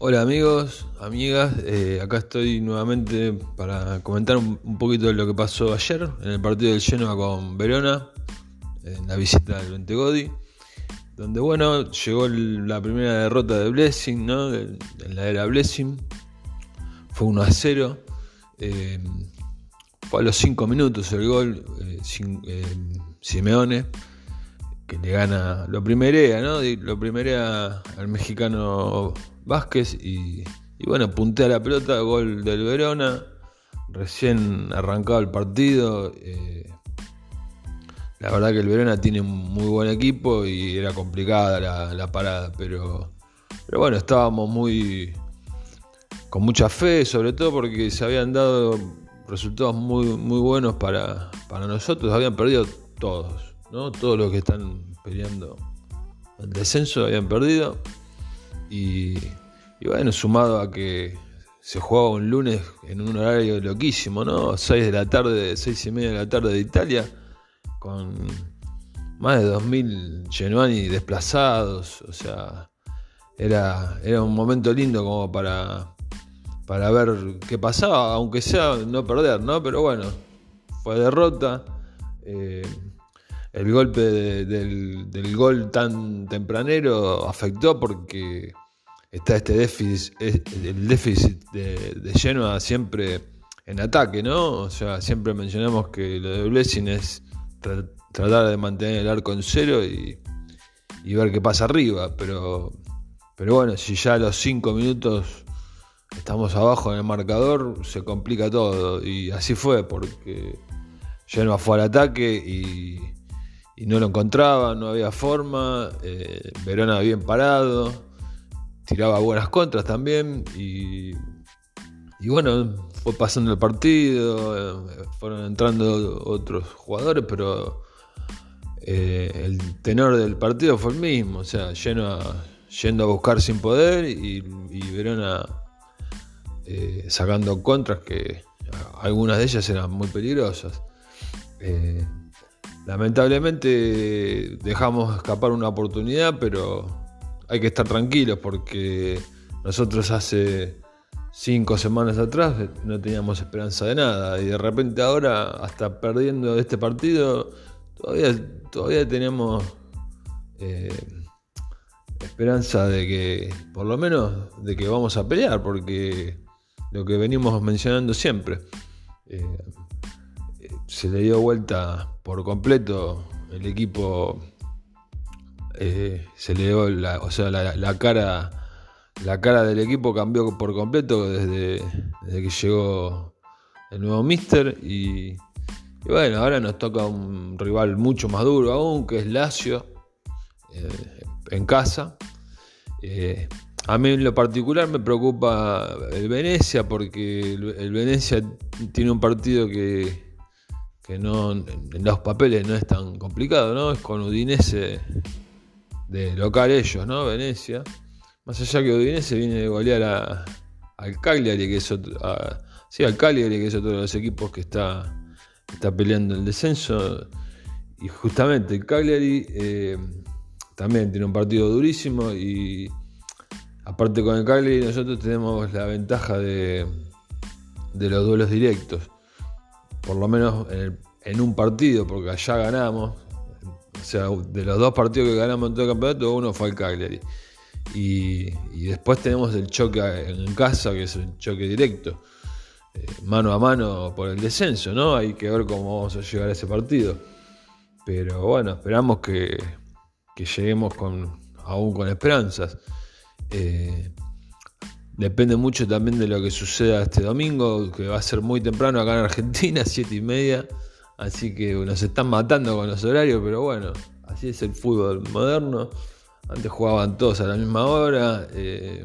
Hola amigos, amigas, eh, acá estoy nuevamente para comentar un, poquito de lo que pasó ayer en el partido del Genoa con Verona, en la visita del Ventegodi, donde bueno, llegó la primera derrota de Blessing, ¿no? en la era Blessing, fue 1 a 0, eh, fue a los 5 minutos el gol, eh, Simeone, que le gana, lo primerea, ¿no? Lo primerea al mexicano Vázquez y, bueno, puntea la pelota, gol del Verona, recién arrancado el partido. Eh, la verdad que el Verona tiene un muy buen equipo y era complicada la, parada, pero, pero bueno, estábamos muy con mucha fe, sobre todo porque se habían dado resultados muy, muy buenos para, para nosotros, habían perdido todos, ¿no? todos los que están peleando el descenso habían perdido. Y, bueno, sumado a que se jugaba un lunes en un horario loquísimo, ¿no? 6 de la tarde, 6 y media de la tarde de Italia, con más de 2.000 genuani desplazados, o sea, era, era un momento lindo como para, para ver qué pasaba, aunque sea no perder, ¿no? Pero bueno, fue derrota. Eh, el golpe del, gol tan tempranero afectó porque está este déficit, el déficit de, de Genoa siempre en ataque, ¿no? O sea, siempre mencionamos que lo de Blessing es tratar de mantener el arco en cero y, ver qué pasa arriba, pero, pero bueno, si ya a los 5 minutos estamos abajo en el marcador, se complica todo y así fue porque Genoa fue al ataque y y no lo encontraba, no había forma. Eh, Verona bien parado, tiraba buenas contras también y, y bueno, fue pasando el partido, eh, fueron entrando otros jugadores, pero eh, el tenor del partido fue el mismo, o sea, lleno yendo a buscar sin poder y, Verona sacando contras que algunas de ellas eran muy peligrosas. Lamentablemente dejamos escapar una oportunidad, pero hay que estar tranquilos porque nosotros hace cinco semanas atrás no teníamos esperanza de nada y de repente ahora, hasta perdiendo este partido, todavía, todavía tenemos eh, esperanza de que, por lo menos, de que vamos a pelear, porque lo que venimos mencionando siempre. Eh, se le dio vuelta por completo el equipo eh, se le dio la, o sea, la, cara la cara del equipo cambió por completo desde, que llegó el nuevo Mister y, bueno ahora nos toca un rival mucho más duro aún que es Lazio eh, en casa. Eh, a mí en lo particular me preocupa el Venecia porque el Venecia tiene un partido que que no en los papeles no es tan complicado, ¿no? Es con Udinese de local ellos, ¿no? Venecia. Más allá que Udinese viene de golear al Cagliari, que es otro, sí, al Cagliari, que es otro de los equipos que está, está peleando el descenso. Y justamente el Cagliari eh, también tiene un partido durísimo y aparte con el Cagliari nosotros tenemos la ventaja de, de los duelos directos por lo menos en, un partido, porque allá ganamos. O sea, de los dos partidos que ganamos en todo el campeonato, uno fue el Cagliari. Y, después tenemos el choque en casa, que es el choque directo, eh, mano a mano por el descenso, ¿no? Hay que ver cómo vamos a llegar a ese partido. Pero bueno, esperamos que, lleguemos con, aún con esperanzas. Eh, Depende mucho también de lo que suceda este domingo, que va a ser muy temprano acá en Argentina, 7 y media. Así que nos están matando con los horarios, pero bueno, así es el fútbol moderno. Antes jugaban todos a la misma hora, eh,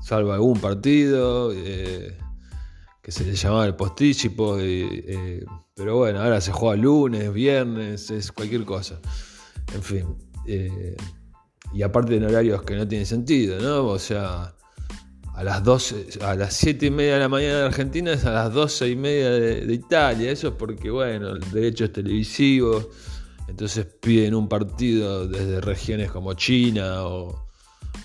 salvo algún partido eh, que se le llamaba el postícipo. Eh, pero bueno, ahora se juega lunes, viernes, es cualquier cosa. En fin. y aparte en horarios que no tienen sentido, ¿no? O sea a las 12, a las 7 y media de la mañana de Argentina es a las 12 y media de, Italia. Eso es porque, bueno, el derecho es televisivo. Entonces piden un partido desde regiones como China o,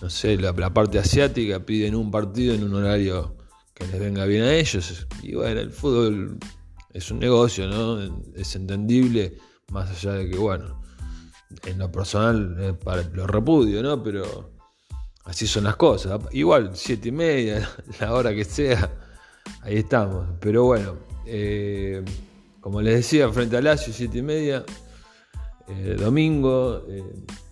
no sé, la, parte asiática piden un partido en un horario que les venga bien a ellos. Y bueno, el fútbol es un negocio, ¿no? Es entendible, más allá de que, bueno, en lo personal eh, para, lo repudio, ¿no? Pero así son las cosas. Igual, siete y media, la hora que sea, ahí estamos. Pero bueno, eh, como les decía, frente al Lazio, siete y media, eh, domingo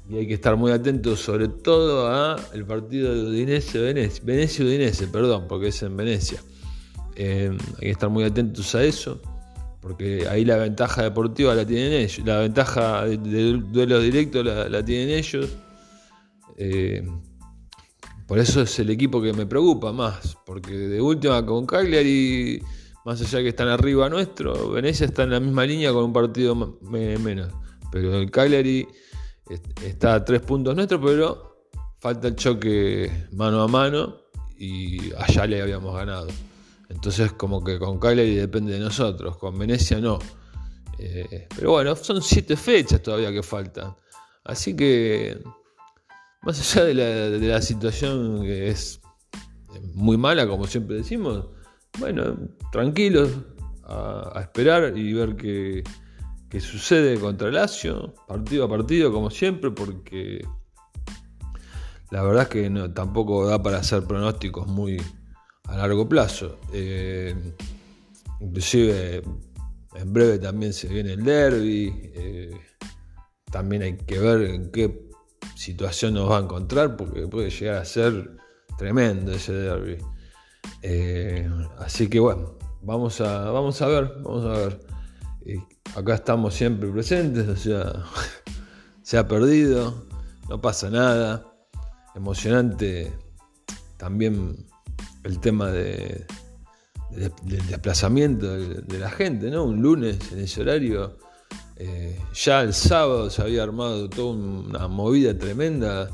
y hay que estar muy atentos sobre todo a el partido de Udinese Venecia, Venecia Udinese, perdón, porque es en Venecia. Eh, hay que estar muy atentos a eso, porque ahí la ventaja deportiva la tienen ellos, la ventaja del duelo directo la, tienen ellos. Eh, por eso es el equipo que me preocupa más, porque de última con Cagliari, más allá que están arriba nuestro, Venecia está en la misma línea con un partido menos, pero el Cagliari está a tres puntos nuestros, pero falta el choque mano a mano y allá le habíamos ganado. Entonces como que con Cagliari depende de nosotros, con Venecia no. Eh, pero bueno, son siete fechas todavía que faltan. Así que, más allá de la, situación que es muy mala, como siempre decimos, bueno, tranquilos a esperar y ver que que sucede contra Lazio, partido a partido como siempre, porque la verdad es que tampoco da para hacer pronósticos muy a largo plazo. Eh, inclusive en breve también se viene el derby, eh, también hay que ver en qué situación nos va a encontrar, porque puede llegar a ser tremendo ese derby. Eh, así que bueno, vamos a, vamos a ver, vamos a ver acá estamos siempre presentes, o sea, se ha perdido, no pasa nada. Emocionante también el tema de, del desplazamiento de, la gente, ¿no? Un lunes en ese horario. Eh, ya el sábado se había armado toda una movida tremenda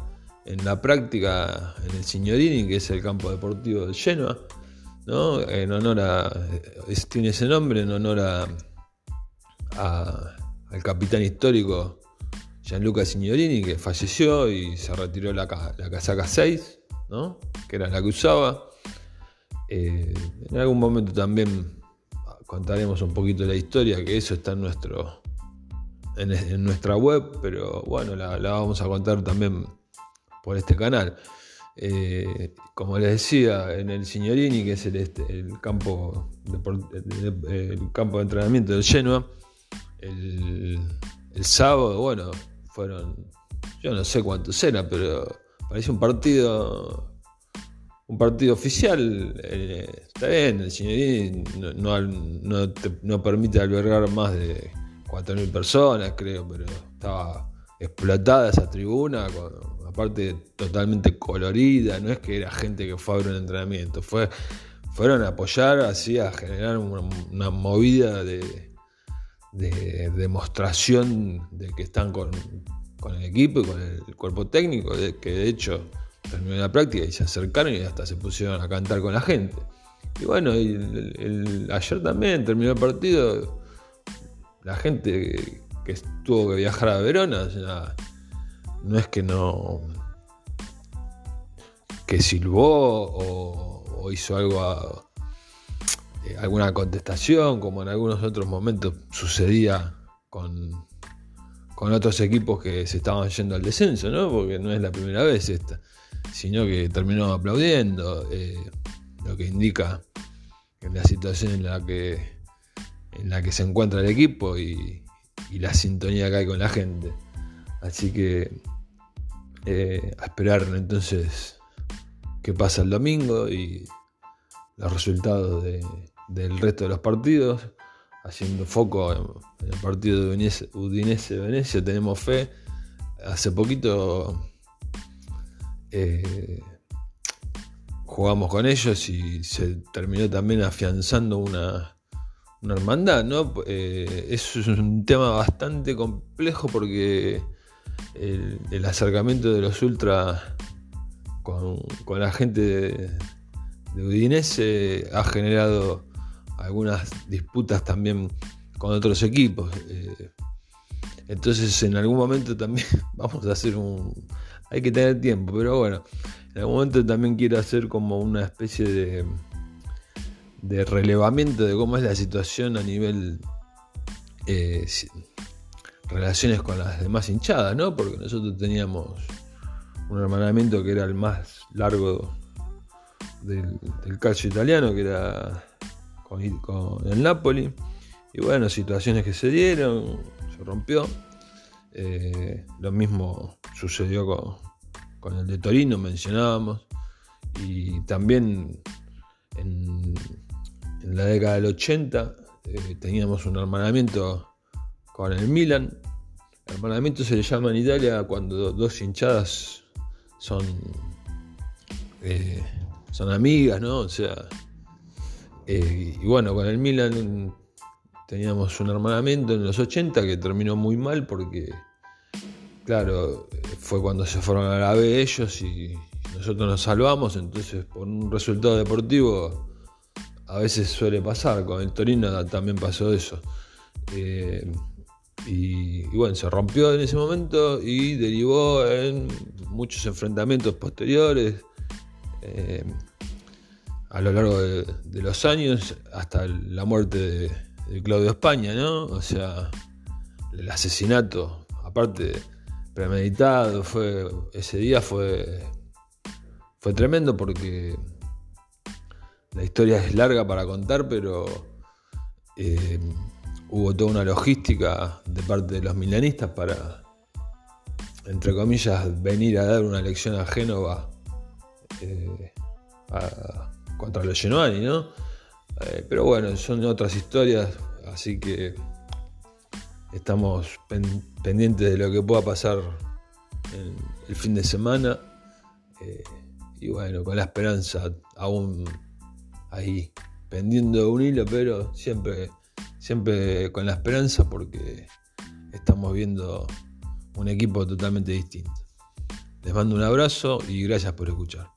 en la práctica en el Signorini, que es el campo deportivo de Genoa, ¿no? En honor a. tiene ese nombre en honor a al capitán histórico Gianluca Signorini, que falleció y se retiró la, la casaca 6, ¿no? que era la que usaba. Eh, en algún momento también contaremos un poquito la historia, que eso está en, nuestro, en, nuestra web, pero bueno, la, vamos a contar también por este canal. Eh, como les decía, en el Signorini, que es el, este, campo, de, el campo de entrenamiento del Genoa, el, sábado, bueno, fueron, yo no sé cuántos eran, pero parece un partido un partido oficial, eh, está bien, el señorín no, no, permite albergar más de 4.000 personas, creo, pero estaba explotada esa tribuna, aparte totalmente colorida, no es que era gente que fue a ver un entrenamiento, fue, fueron a apoyar, así a generar una movida de, de demostración de que están con, el equipo y con el cuerpo técnico, que de hecho terminó la práctica y se acercaron y hasta se pusieron a cantar con la gente. Y bueno, ayer también terminó el partido, la gente que, tuvo que viajar a Verona, no es que no que silbó o, hizo algo a, eh, alguna contestación, como en algunos otros momentos sucedía con, con otros equipos que se estaban yendo al descenso, ¿no? porque no es la primera vez esta, sino que terminó aplaudiendo, eh, lo que indica la situación en la que, en la que se encuentra el equipo y, la sintonía que hay con la gente. Así que eh, a esperar entonces qué pasa el domingo y los resultados de, del resto de los partidos, haciendo foco en, el partido de Udinese-Venecia, tenemos fe. Hace poquito eh, jugamos con ellos y se terminó también afianzando una, una hermandad, ¿no? Eh, es un tema bastante complejo porque el, acercamiento de los ultra con, la gente de, de Udinese ha generado algunas disputas también con otros equipos. Eh, Entonces en algún momento también vamos a hacer un... Hay que tener tiempo, pero bueno, en algún momento también quiero hacer como una especie de, de relevamiento de cómo es la situación a nivel eh, relaciones con las demás hinchadas, ¿no? Porque nosotros teníamos un hermanamiento que era el más largo del, calcio italiano, que era con, el Napoli. Y bueno, situaciones que se dieron, se rompió. Eh, lo mismo sucedió con, el de Torino, mencionábamos. Y también en, la década del 80 eh, teníamos un hermanamiento con el Milan. Hermanamiento se le llama en Italia cuando dos hinchadas son, eh, son amigas, ¿no? O sea, eh, y bueno, con el Milan teníamos un hermanamiento en los 80 que terminó muy mal porque, claro, fue cuando se fueron a la B ellos y nosotros nos salvamos, entonces por un resultado deportivo a veces suele pasar, con el Torino también pasó eso. Eh, y, bueno, se rompió en ese momento y derivó en muchos enfrentamientos posteriores eh, a lo largo de, los años hasta la muerte de, Claudio España, ¿no? O sea, el asesinato, aparte premeditado, fue ese día fue fue tremendo porque la historia es larga para contar, pero eh, hubo toda una logística de parte de los milanistas para, entre comillas, venir a dar una lección a Génova eh, contra los Genoani, ¿no? Eh, pero bueno, son otras historias, así que estamos pendientes de lo que pueda pasar en el fin de semana. Y bueno, con la esperanza aún ahí pendiendo un hilo, pero siempre siempre con la esperanza porque estamos viendo un equipo totalmente distinto. Les mando un abrazo y gracias por escuchar.